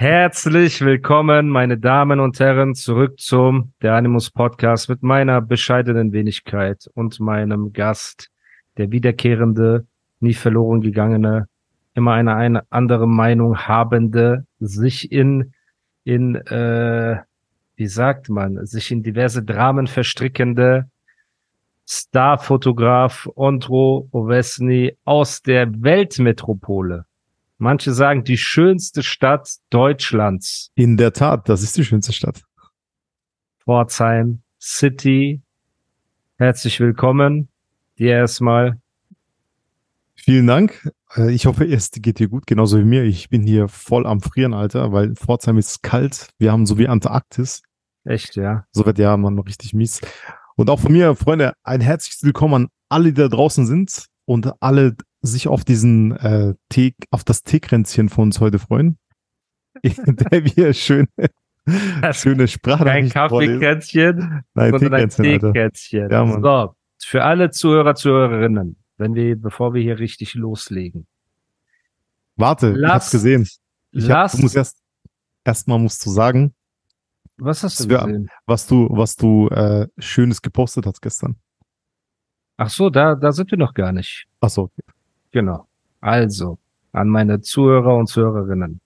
Herzlich willkommen, meine Damen und Herren, zurück zum Der Animus Podcast mit meiner bescheidenen Wenigkeit und meinem Gast, der wiederkehrende, nie verloren gegangene, immer eine, eine andere Meinung habende, sich in, in, äh, wie sagt man, sich in diverse Dramen verstrickende Starfotograf Ondro Ovesny aus der Weltmetropole. Manche sagen die schönste Stadt Deutschlands. In der Tat, das ist die schönste Stadt. Pforzheim City. Herzlich willkommen. Dir erstmal. Vielen Dank. Äh, Ich hoffe, es geht dir gut, genauso wie mir. Ich bin hier voll am Frieren, Alter, weil Pforzheim ist kalt. Wir haben so wie Antarktis. Echt, ja. So wird ja man richtig mies. Und auch von mir, Freunde, ein herzliches Willkommen an alle, die da draußen sind und alle sich auf diesen äh, Tee, auf das Teekränzchen von uns heute freuen. der wir schön, schöne Kein Sprachnachricht vorlesen. Kaffeekränzchen, Nein, sondern ein Teekränzchen, Alter. Teekränzchen. Ja, so, für alle Zuhörer, Zuhörerinnen, wenn wir, bevor wir hier richtig loslegen. Warte, ich Lass- hab's gesehen. Ich hab, Lass, du musst erst, erstmal musst du sagen, was hast du gesehen? was du, was du äh, Schönes gepostet hast gestern. Ach so, da, da sind wir noch gar nicht. Ach so, okay. Genau. Also, an meine Zuhörer und Zuhörerinnen.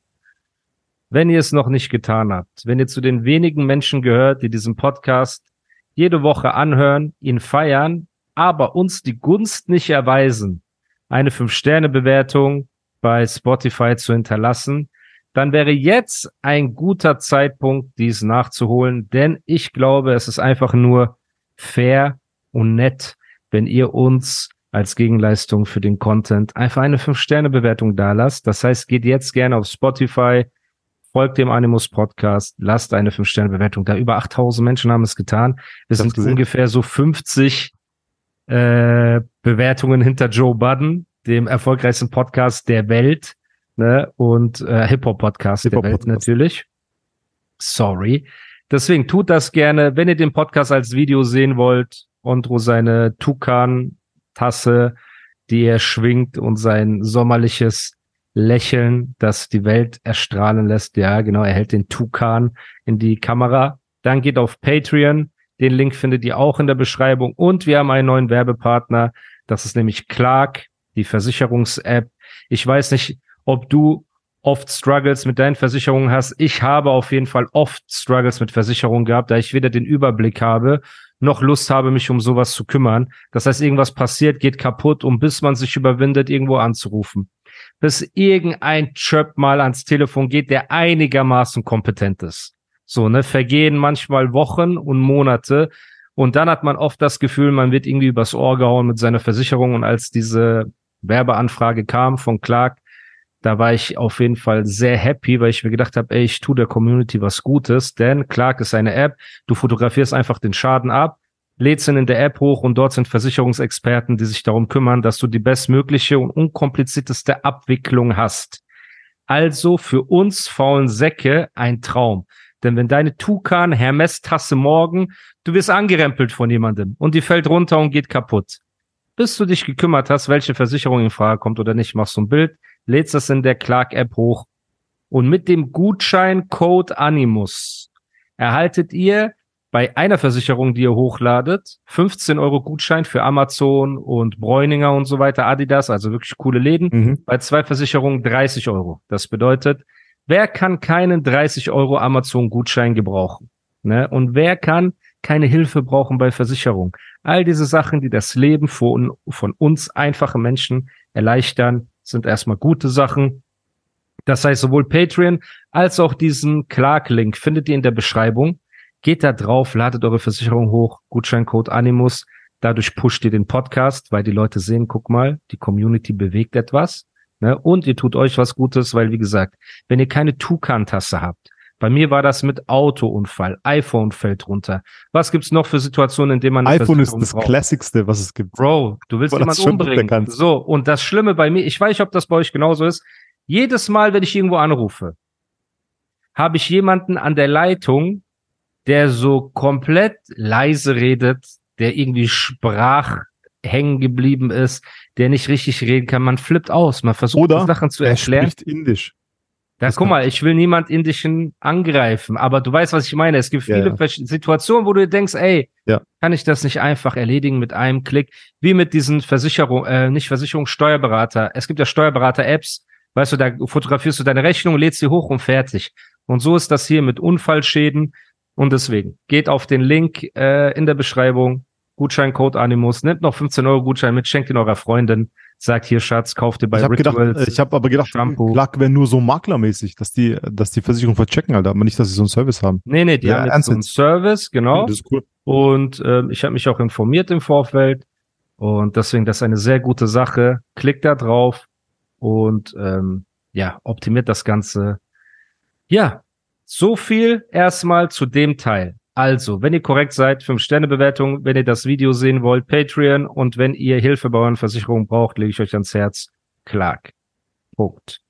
Wenn ihr es noch nicht getan habt, wenn ihr zu den wenigen Menschen gehört, die diesen Podcast jede Woche anhören, ihn feiern, aber uns die Gunst nicht erweisen, eine 5-Sterne-Bewertung bei Spotify zu hinterlassen, dann wäre jetzt ein guter Zeitpunkt, dies nachzuholen, denn ich glaube, es ist einfach nur fair und nett, wenn ihr uns als Gegenleistung für den Content einfach eine 5-Sterne-Bewertung da lasst. Das heißt, geht jetzt gerne auf Spotify, folgt dem Animus Podcast, lasst eine 5-Sterne-Bewertung da. Über 8000 Menschen haben es getan. Wir sind gesehen. ungefähr so 50 äh, Bewertungen hinter Joe Budden, dem erfolgreichsten Podcast der Welt ne? und äh, Hip-Hop-Podcast der Welt natürlich. Sorry. Deswegen tut das gerne, wenn ihr den Podcast als Video sehen wollt. Ondro seine Tukan-Tasse, die er schwingt und sein sommerliches Lächeln, das die Welt erstrahlen lässt. Ja, genau, er hält den Tukan in die Kamera. Dann geht auf Patreon. Den Link findet ihr auch in der Beschreibung. Und wir haben einen neuen Werbepartner. Das ist nämlich Clark, die Versicherungs-App. Ich weiß nicht, ob du oft Struggles mit deinen Versicherungen hast. Ich habe auf jeden Fall oft Struggles mit Versicherungen gehabt, da ich weder den Überblick habe, noch Lust habe, mich um sowas zu kümmern. Das heißt, irgendwas passiert, geht kaputt und bis man sich überwindet, irgendwo anzurufen. Bis irgendein Chöp mal ans Telefon geht, der einigermaßen kompetent ist. So, ne, vergehen manchmal Wochen und Monate und dann hat man oft das Gefühl, man wird irgendwie übers Ohr gehauen mit seiner Versicherung und als diese Werbeanfrage kam von Clark, da war ich auf jeden Fall sehr happy, weil ich mir gedacht habe, ey, ich tue der Community was Gutes, denn Clark ist eine App, du fotografierst einfach den Schaden ab, lädst ihn in der App hoch und dort sind Versicherungsexperten, die sich darum kümmern, dass du die bestmögliche und unkomplizierteste Abwicklung hast. Also für uns faulen Säcke ein Traum. Denn wenn deine Tukan Hermes-Tasse morgen, du wirst angerempelt von jemandem und die fällt runter und geht kaputt. Bis du dich gekümmert hast, welche Versicherung in Frage kommt oder nicht, machst du ein Bild, lädst das in der Clark-App hoch und mit dem Gutscheincode Animus erhaltet ihr bei einer Versicherung, die ihr hochladet, 15 Euro Gutschein für Amazon und Bräuninger und so weiter, Adidas, also wirklich coole Läden. Mhm. Bei zwei Versicherungen 30 Euro. Das bedeutet, wer kann keinen 30 Euro Amazon-Gutschein gebrauchen? Ne? Und wer kann keine Hilfe brauchen bei Versicherung? All diese Sachen, die das Leben von, von uns einfachen Menschen erleichtern, sind erstmal gute Sachen. Das heißt, sowohl Patreon als auch diesen Clark-Link findet ihr in der Beschreibung. Geht da drauf, ladet eure Versicherung hoch, Gutscheincode Animus. Dadurch pusht ihr den Podcast, weil die Leute sehen, guck mal, die Community bewegt etwas. Ne? Und ihr tut euch was Gutes, weil, wie gesagt, wenn ihr keine Tukan-Tasse habt, bei mir war das mit Autounfall, iPhone fällt runter. Was gibt's noch für Situationen, in denen man iPhone ist das braucht? Klassigste, was es gibt. Bro, du willst Weil jemand das schon umbringen. So, und das Schlimme bei mir, ich weiß nicht, ob das bei euch genauso ist. Jedes Mal, wenn ich irgendwo anrufe, habe ich jemanden an der Leitung, der so komplett leise redet, der irgendwie sprach hängen geblieben ist, der nicht richtig reden kann. Man flippt aus, man versucht Oder Sachen zu er erklären. spricht Indisch. Ja, guck mal, ich will niemand Indischen angreifen, aber du weißt, was ich meine. Es gibt Ja, viele ja. Versch- Situationen, wo du denkst, ey, Ja. kann ich das nicht einfach erledigen mit einem Klick? Wie mit diesen Versicherung, äh, nicht Versicherung, Steuerberater. Es gibt ja Steuerberater-Apps, weißt du, da fotografierst du deine Rechnung, lädst sie hoch und fertig. Und so ist das hier mit Unfallschäden. Und deswegen, geht auf den Link äh, in der Beschreibung, Gutscheincode Animus, nehmt noch 15 Euro Gutschein mit, schenkt ihn eurer Freundin, sagt hier, Schatz, kauft ihr bei ich habe gedacht, Rituals. äh, ich habe aber gedacht, Shampoo. Clark wäre nur so maklermäßig, dass die, dass die Versicherung verchecken, Alter, aber nicht, dass sie so einen Service haben. Nee, nee, die Ja, haben jetzt so einen? Service, genau. Das ist cool. Und ähm, ich habe mich auch informiert im Vorfeld. Und deswegen, das ist eine sehr gute Sache. Klickt da drauf und ähm, ja, optimiert das Ganze. Ja, so viel erstmal zu dem Teil. Also, wenn ihr korrekt seid, 5-Sterne-Bewertung, wenn ihr das Video sehen wollt, Patreon und wenn ihr Hilfe bei euren Versicherungen braucht, lege ich euch ans Herz. Clark. Punkt.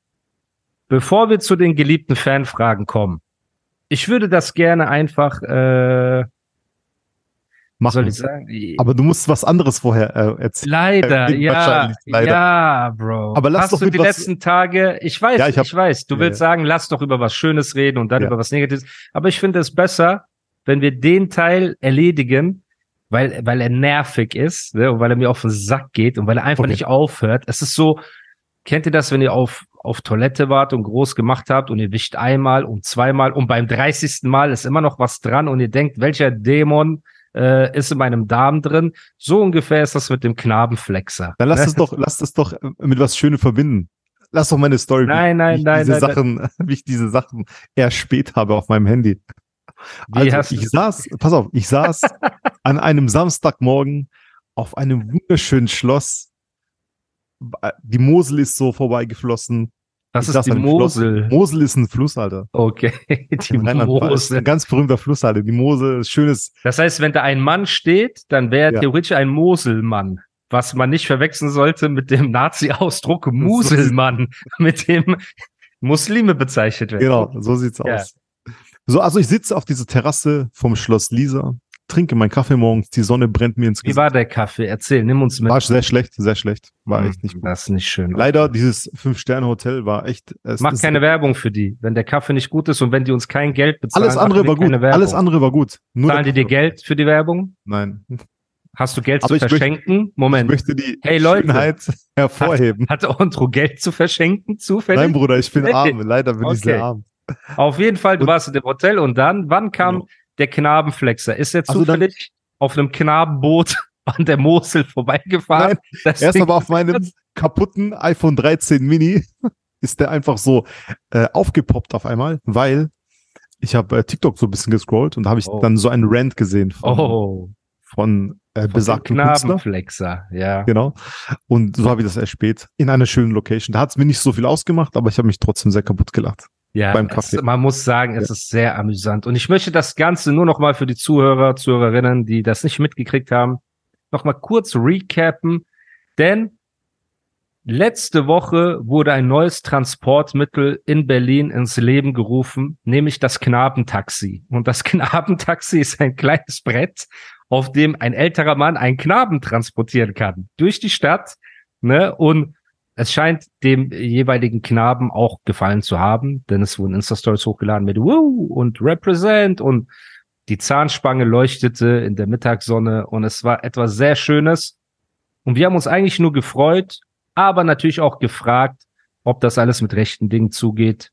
Bevor wir zu den geliebten Fanfragen kommen, ich würde das gerne einfach äh, Mach soll ich sagen? Aber du musst was anderes vorher äh, erzählen. leider, Äh, ja, leider. ja, Bro. Aber lass Hast doch du die was- letzten Tage, ich weiß, Ja, ich, ich hab- weiß, du Ja, willst ja. sagen, lass doch über was Schönes reden und dann über was Negatives. Aber ich finde es besser, wenn wir den Teil erledigen, weil, weil er nervig ist, ne, und weil er mir auf den Sack geht und weil er einfach Okay. nicht aufhört. Es ist so, kennt ihr das, wenn ihr auf, auf Toilette wart und groß gemacht habt und ihr wischt einmal und zweimal und beim 30. Mal ist immer noch was dran und ihr denkt, welcher Dämon äh, ist in meinem Darm drin? So ungefähr ist das mit dem Knabenflexer. Dann lass Ne? es doch, lass es doch mit was Schönem verbinden. Lass doch meine Story, Nein, nein, wie ich nein, diese nein, Sachen, wie ich diese Sachen erst spät habe auf meinem Handy. Wie Also ich saß, pass auf, ich saß an einem Samstagmorgen auf einem wunderschönen Schloss. Die Mosel ist so vorbeigeflossen. Das Ich ist die. Mosel. Mosel ist ein Fluss, Alter. Okay, die. Mosel. Ein ganz berühmter Fluss, Alter. Die Mosel, schönes, Das heißt, wenn da ein Mann steht, dann wäre Ja. theoretisch ein Moselmann. Was man nicht verwechseln sollte mit dem Nazi-Ausdruck Muselmann, mit dem Muslime bezeichnet werden. genau, so sieht's Ja. aus. So, also ich sitze auf dieser Terrasse vom Schloss Lisa, trinke meinen Kaffee morgens, die Sonne brennt mir ins Wie Gesicht. war der Kaffee? Erzähl, nimm uns mit. War sehr schlecht, sehr schlecht. War Hm, echt nicht gut. Das ist nicht schön. Leider, dieses Fünf-Sterne-Hotel war echt. Es Mach keine Werbung für die. Wenn der Kaffee nicht gut ist und wenn die uns kein Geld bezahlen, Alles andere war gut. Alles andere war gut. Nur Zahlen die dir Geld für die Werbung? Nein. Hast du Geld Aber zu ich möchte- verschenken? Ich Moment. möchte die Hey, Leute. Schönheit hervorheben. Hat Ontro Geld zu verschenken, zufällig? Nein, Bruder, ich bin arm. Leider bin ich Okay. sehr arm. Auf jeden Fall, du warst in dem Hotel und dann, wann kam Genau. der Knabenflexer? Ist er Also dann- zufällig auf einem Knabenboot an der Mosel vorbeigefahren? Das Erst aber auf meinem kaputten iPhone 13 Mini ist der einfach so äh, aufgepoppt auf einmal, weil ich habe äh, TikTok so ein bisschen gescrollt und da habe ich Oh. dann so einen Rant gesehen von, Oh, von äh, von besagten. Knabenflexer, ja. Genau. Und so habe ich das erst spät in einer schönen Location. Da hat es mir nicht so viel ausgemacht, aber ich habe mich trotzdem sehr kaputt gelacht. Ja, beim es, Kaffee. man muss sagen, es Ja. ist sehr amüsant. Und ich möchte das Ganze nur noch mal für die Zuhörer, Zuhörerinnen, die das nicht mitgekriegt haben, noch mal kurz recappen. Denn letzte Woche wurde ein neues Transportmittel in Berlin ins Leben gerufen, nämlich das Knabentaxi. Und das Knabentaxi ist ein kleines Brett, auf dem ein älterer Mann einen Knaben transportieren kann. Durch die Stadt, ne? Und es scheint dem jeweiligen Knaben auch gefallen zu haben, denn es wurden Insta-Stories hochgeladen mit Woo und Represent und die Zahnspange leuchtete in der Mittagssonne und es war etwas sehr Schönes. Und wir haben uns eigentlich nur gefreut, aber natürlich auch gefragt, ob das alles mit rechten Dingen zugeht,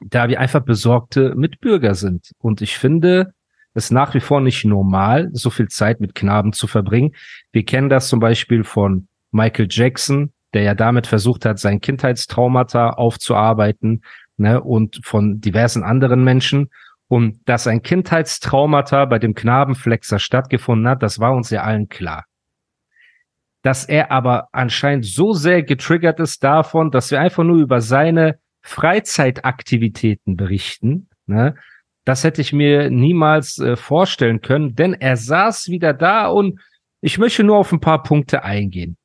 da wir einfach besorgte Mitbürger sind. Und ich finde es nach wie vor nicht normal, so viel Zeit mit Knaben zu verbringen. Wir kennen das zum Beispiel von Michael Jackson, der ja damit versucht hat, sein Kindheitstraumata aufzuarbeiten, ne, und von diversen anderen Menschen. Und dass ein Kindheitstraumata bei dem Knabenflexer stattgefunden hat, das war uns ja allen klar. dass er aber anscheinend so sehr getriggert ist davon, dass wir einfach nur über seine Freizeitaktivitäten berichten. Ne? Das hätte ich mir niemals äh, vorstellen können, denn er saß wieder da und ich möchte nur auf ein paar Punkte eingehen,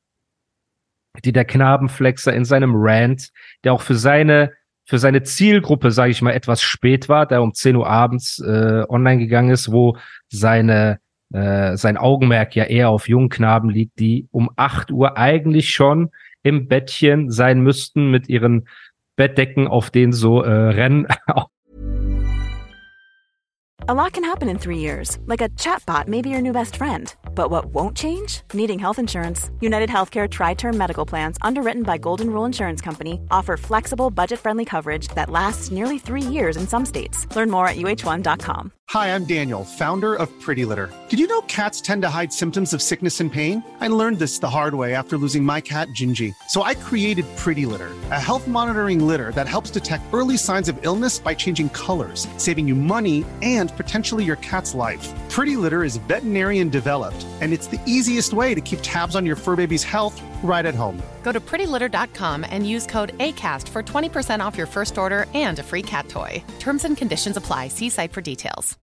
die der Knabenflexer in seinem Rant, der auch für seine für seine Zielgruppe, sage ich mal, etwas spät war, der um 10 Uhr abends äh, online gegangen ist, wo seine äh, sein Augenmerk ja eher auf jungen Knaben liegt, die um 8 Uhr eigentlich schon im Bettchen sein müssten mit ihren Bettdecken, auf denen so äh, Rennen A lot can happen in three years, like a chatbot may be your new best friend. But what won't change? Needing health insurance. United Healthcare Tri Term Medical Plans, underwritten by Golden Rule Insurance Company, offer flexible, budget friendly coverage that lasts nearly three years in some states. Learn more at uh1.com. Hi, I'm Daniel, founder of Pretty Litter. Did you know cats tend to hide symptoms of sickness and pain? I learned this the hard way after losing my cat, Gingy. So I created Pretty Litter, a health monitoring litter that helps detect early signs of illness by changing colors, saving you money and potentially your cat's life. Pretty Litter is veterinarian developed, and it's the easiest way to keep tabs on your fur baby's health right at home. Go to prettylitter.com and use code ACAST for 20% off your first order and a free cat toy. Terms and conditions apply. See site for details.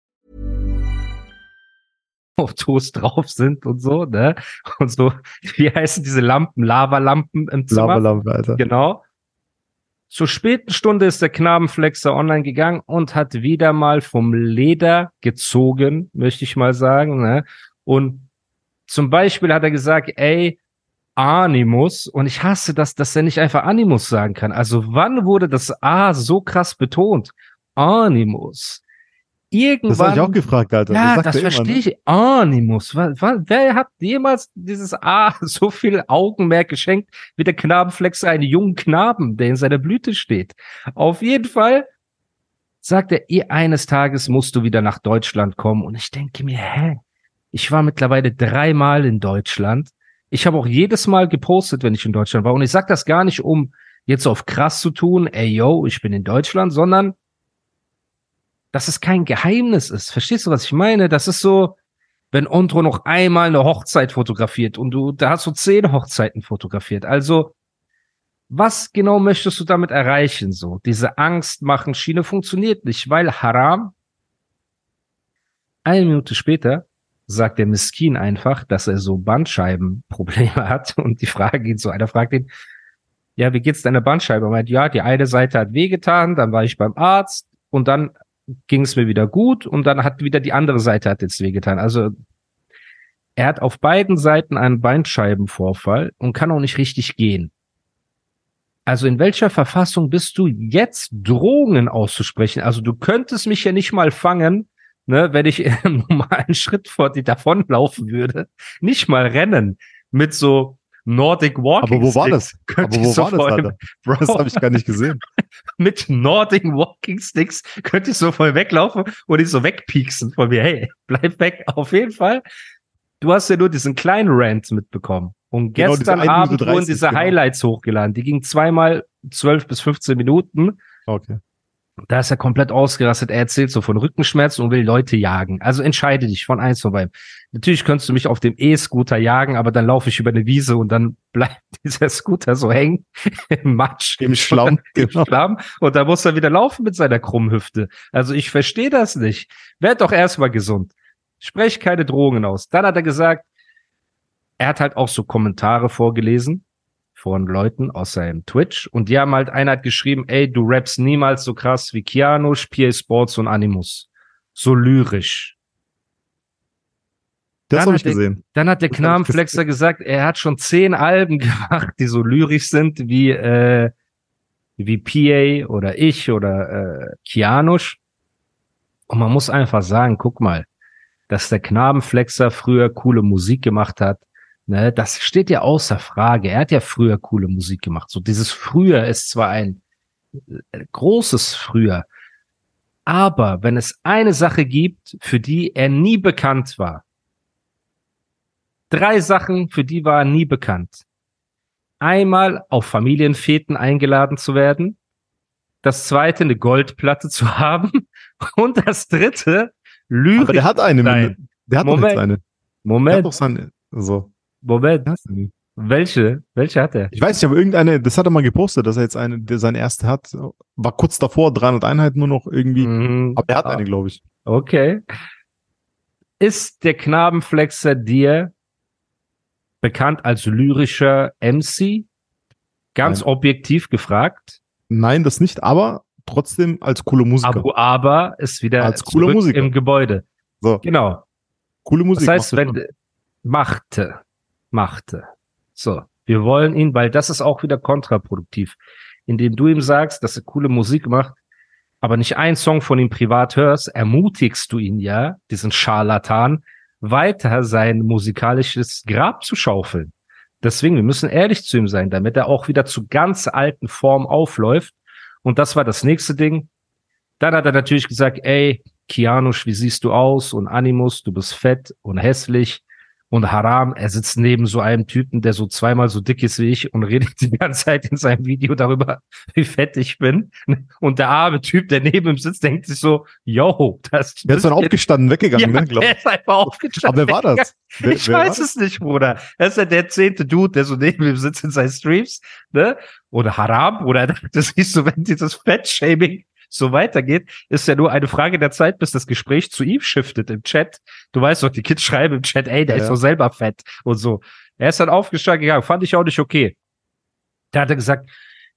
Fotos drauf sind und so, ne? Und so, wie heißen diese Lampen? Lavalampen im Zimmer. Lavalampe, Alter. Genau. Zur späten Stunde ist der Knabenflexer online gegangen und hat wieder mal vom Leder gezogen, möchte ich mal sagen. Ne? Und zum Beispiel hat er gesagt, ey, Animus, und ich hasse das, dass er nicht einfach Animus sagen kann. Also wann wurde das A so krass betont? Animus. Irgendwann. Das habe ich auch gefragt, Alter. Ja, das er immer, verstehe ne? ich. Animus. Wa- wa- Wer hat jemals dieses A so viel Augenmerk geschenkt wie der Knabenflexer einen jungen Knaben, der in seiner Blüte steht? Auf jeden Fall sagt er, eh, eines Tages musst du wieder nach Deutschland kommen. Und ich denke mir, hä? Ich war mittlerweile dreimal in Deutschland. Ich habe auch jedes Mal gepostet, wenn ich in Deutschland war. Und ich sage das gar nicht, um jetzt auf krass zu tun, ey yo, ich bin in Deutschland, sondern dass es kein Geheimnis ist. Verstehst du, was ich meine? Das ist so, wenn Ontro noch einmal eine Hochzeit fotografiert und du, da hast du zehn Hochzeiten fotografiert. Also, was genau möchtest du damit erreichen? So, diese Angst machen Schiene funktioniert nicht, weil Haram. Eine Minute später sagt der Miskin einfach, dass er so Bandscheibenprobleme hat und die Frage geht so, einer fragt ihn, ja, wie geht's deiner Bandscheibe? Er meint, ja, die eine Seite hat wehgetan, dann war ich beim Arzt und dann ging es mir wieder gut und dann hat wieder die andere Seite hat jetzt wehgetan. Also er hat auf beiden Seiten einen Bandscheibenvorfall und kann auch nicht richtig gehen. Also in welcher Verfassung bist du jetzt Drohungen auszusprechen? Also du könntest mich ja nicht mal fangen, ne, wenn ich im normalen Schritt vor dir davonlaufen würde. Nicht mal rennen mit so Nordic Walking. Aber wo war das? Könnte Aber wo war das, Alter? Das habe ich gar nicht gesehen. Mit Nordic Walking Sticks könnte ich so voll weglaufen und ich so wegpieksen von mir. Hey, bleib weg. Auf jeden Fall. Du hast ja nur diesen kleinen Rant mitbekommen. Und Genau, gestern 1 Minute Abend wurden 30, diese genau. Highlights hochgeladen. Die gingen zweimal 12 bis 15 Minuten. Okay. Da ist er komplett ausgerastet. Er erzählt so von Rückenschmerzen und will Leute jagen. Also entscheide dich von eins von beiden. Natürlich könntest du mich auf dem E-Scooter jagen, aber dann laufe ich über eine Wiese und dann bleibt dieser Scooter so hängen im Matsch. Im Schlamm, Im genau. Schlamm. Und da muss er wieder laufen mit seiner krummen Hüfte. Also ich verstehe das nicht. Werd doch erstmal gesund. Sprech keine Drohungen aus. Dann hat er gesagt, er hat halt auch so Kommentare vorgelesen von Leuten aus seinem Twitch und die haben halt, einer hat geschrieben, ey, du rappst niemals so krass wie Keanu, PA Sports und Animus. So lyrisch. Das Dann habe hat ich der- gesehen. Dann hat der Knabenflexer gesagt, er hat schon zehn Alben gemacht, die so lyrisch sind wie, äh, wie PA oder ich oder äh, Kianusch. Und man muss einfach sagen, guck mal, dass der Knabenflexer früher coole Musik gemacht hat, ne, das steht ja außer Frage. Er hat ja früher coole Musik gemacht. So dieses früher ist zwar ein äh, großes früher, aber wenn es eine Sache gibt, für die er nie bekannt war, drei Sachen, für die war er nie bekannt. Einmal auf Familienfeten eingeladen zu werden, das zweite eine Goldplatte zu haben und das dritte Lyrik. Aber der hat eine. sein. Der hat doch Moment. jetzt eine. Der hat Moment, doch seine. So. Moment. Welche? Welche hat er? Ich weiß nicht, aber irgendeine, das hat er mal gepostet, dass er jetzt eine, der seine erste hat. War kurz davor, 300 Einheiten nur noch irgendwie. Mhm. Aber er hat eine, glaube ich. Okay. Ist der Knabenflexer dir bekannt als lyrischer MC? Ganz Nein. objektiv gefragt. Nein, das nicht, aber trotzdem als coole Musiker. Abu Aber ist wieder Als cooler zurück Musiker. im Gebäude. so, Genau. coole Musik. Das heißt, macht wenn machte, machte. So, wir wollen ihn, weil das ist auch wieder kontraproduktiv, indem du ihm sagst, dass er coole Musik macht, aber nicht einen Song von ihm privat hörst, ermutigst du ihn ja, diesen Scharlatan, weiter sein musikalisches Grab zu schaufeln. Deswegen, wir müssen ehrlich zu ihm sein, damit er auch wieder zu ganz alten Form aufläuft. Und das war das nächste Ding. Dann hat er natürlich gesagt, ey, Kianusch, wie siehst du aus? Und Animus, du bist fett und hässlich. Und Haram, er sitzt neben so einem Typen, der so zweimal so dick ist wie ich und redet die ganze Zeit in seinem Video darüber, wie fett ich bin. Und der arme Typ, der neben ihm sitzt, denkt sich so, yo, das Der ist dann aufgestanden, weggegangen, ja, ne, glaub der ich. ist einfach aufgestanden. Aber wer war das? Wer, Ich wer weiß das? es nicht, Bruder. Er ist ja der zehnte Dude, der so neben ihm sitzt in seinen Streams, ne? Oder Haram, oder das siehst du, wenn dieses Fett-Shaming so weitergeht, ist ja nur eine Frage der Zeit, bis das Gespräch zu ihm shiftet im Chat. Du weißt doch, die Kids schreiben im Chat, ey, der Ja, ist doch selber fett und so. Er ist dann aufgestanden gegangen, fand ich auch nicht okay. Da hat er gesagt,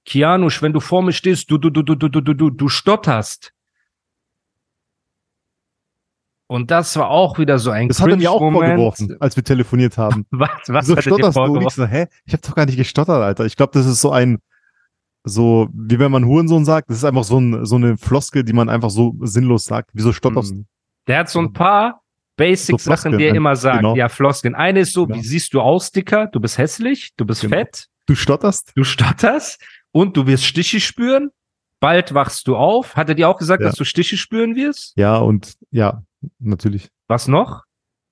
Kianusch, wenn du vor mir stehst, du, du, du, du, du, du, du, du, stotterst. Und das war auch wieder so ein Das hat er mir auch vorgeworfen, als wir telefoniert haben. Was, was Wieso hat er stotterst du? Und ich so, hä? Ich hab doch gar nicht gestottert, Alter. Ich glaube, das ist so ein, so, wie wenn man Hurensohn sagt, das ist einfach so, ein, so eine Floskel, die man einfach so sinnlos sagt. Wieso stotterst du? Mhm. Der hat so ein paar Basic-Sachen, Floskeln, die er immer sagt. Genau. Ja, Floskeln. Eine ist so, Genau. wie siehst du aus, Dicker? Du bist hässlich, du bist Genau. fett, Du stotterst? du stotterst und du wirst Stiche spüren. Bald wachst du auf. Hat er dir auch gesagt, Ja. dass du Stiche spüren wirst? Ja, und ja, natürlich. Was noch?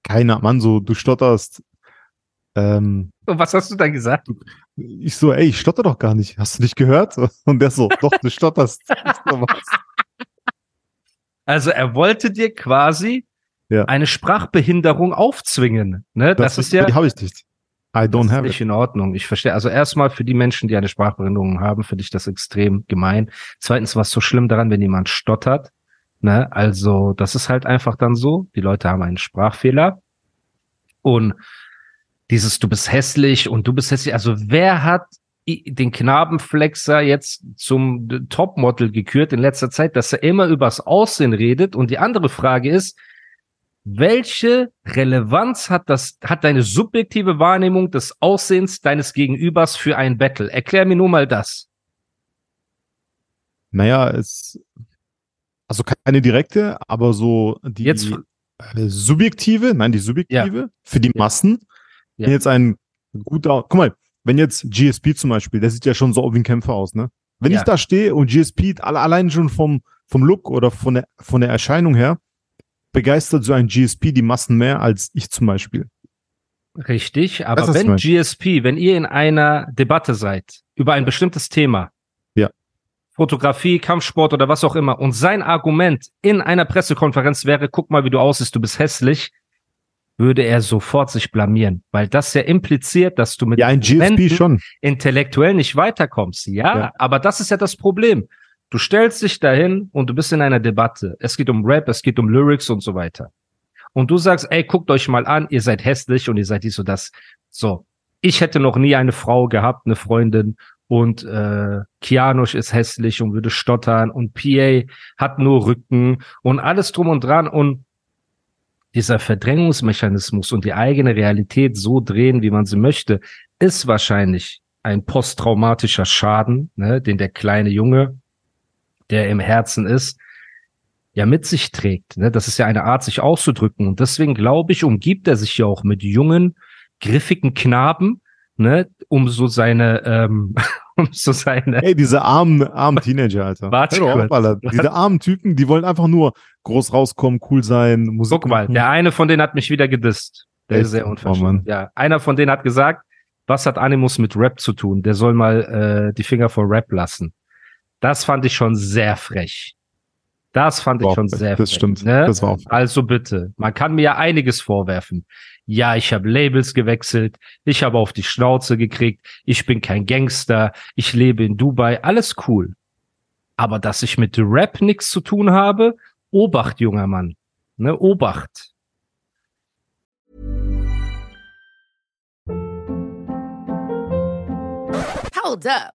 Keiner, Mann, so, du stotterst. Ähm, Und was hast du dann gesagt? ich so, ey, ich stotter doch gar nicht. Hast du nicht gehört? Und der so, doch, du stotterst. Also er wollte dir quasi Ja. eine Sprachbehinderung aufzwingen. Ne? Das, ist ja Die habe ich nicht. I don't das have nicht it. in Ordnung. Ich verstehe. Also erstmal für die Menschen, die eine Sprachbehinderung haben, finde ich das extrem gemein. Zweitens, was so schlimm daran, wenn jemand stottert? Ne? Also das ist halt einfach dann so. Die Leute haben einen Sprachfehler und dieses du bist hässlich und du bist hässlich. Also wer hat den Knabenflexer jetzt zum Topmodel gekürt in letzter Zeit, dass er immer übers Aussehen redet? Und die andere Frage ist, welche Relevanz hat das, hat deine subjektive Wahrnehmung des Aussehens deines Gegenübers für ein Battle? Erklär mir nur mal das. Naja, es, also keine direkte, aber so die Jetzt- äh, subjektive, nein, die subjektive für die Ja. Massen. Ja. Wenn jetzt ein guter, guck mal, wenn jetzt GSP zum Beispiel, der sieht ja schon so wie ein Kämpfer aus, ne? Wenn Ja. ich da stehe und GSP alle, allein schon vom, vom Look oder von der, von der Erscheinung her, begeistert so ein GSP die Massen mehr als ich zum Beispiel. Richtig, aber ich wenn? GSP, wenn ihr in einer Debatte seid über ein bestimmtes Thema, Ja. Fotografie, Kampfsport oder was auch immer, und sein Argument in einer Pressekonferenz wäre, guck mal, wie du aussiehst, du bist hässlich, würde er sofort sich blamieren, weil das ja impliziert, dass du mit Ja, ein GSP Argumenten schon. intellektuell nicht weiterkommst. Ja, Ja. aber das ist ja das Problem. Du stellst dich dahin und du bist in einer Debatte. Es geht um Rap, es geht um Lyrics und so weiter. Und du sagst, ey, guckt euch mal an, ihr seid hässlich und ihr seid dies und das. So, ich hätte noch nie eine Frau gehabt, eine Freundin und äh, Kianusch ist hässlich und würde stottern und PA hat nur Rücken und alles drum und dran und dieser Verdrängungsmechanismus und die eigene Realität so drehen, wie man sie möchte, ist wahrscheinlich ein posttraumatischer Schaden, ne, den der kleine Junge, der im Herzen ist, ja mit sich trägt. Ne? Das ist ja eine Art, sich auszudrücken. Und deswegen glaube ich, umgibt er sich ja auch mit jungen, griffigen Knaben, ne, um so seine, ähm, um so seine, Ey, diese armen, armen Teenager, Alter. Warte Hör auf. Alter. Diese armen Typen, die wollen einfach nur groß rauskommen, cool sein, Musik Guck mal, machen. der eine von denen hat mich wieder gedisst. Der Echt? ist sehr Oh, unverschämt. Mann. ja, einer von denen hat gesagt, was hat Animus mit Rap zu tun? Der soll mal äh, die Finger vor Rap lassen. Das fand ich schon sehr frech. Das fand ich War schon frech. sehr Das frech, stimmt. Ne? Das war auch. Also bitte, man kann mir ja einiges vorwerfen. Ja, ich habe Labels gewechselt, ich habe auf die Schnauze gekriegt, ich bin kein Gangster, ich lebe in Dubai, alles cool. Aber dass ich mit Rap nichts zu tun habe, Obacht, junger Mann. Ne, Obacht. Hold up.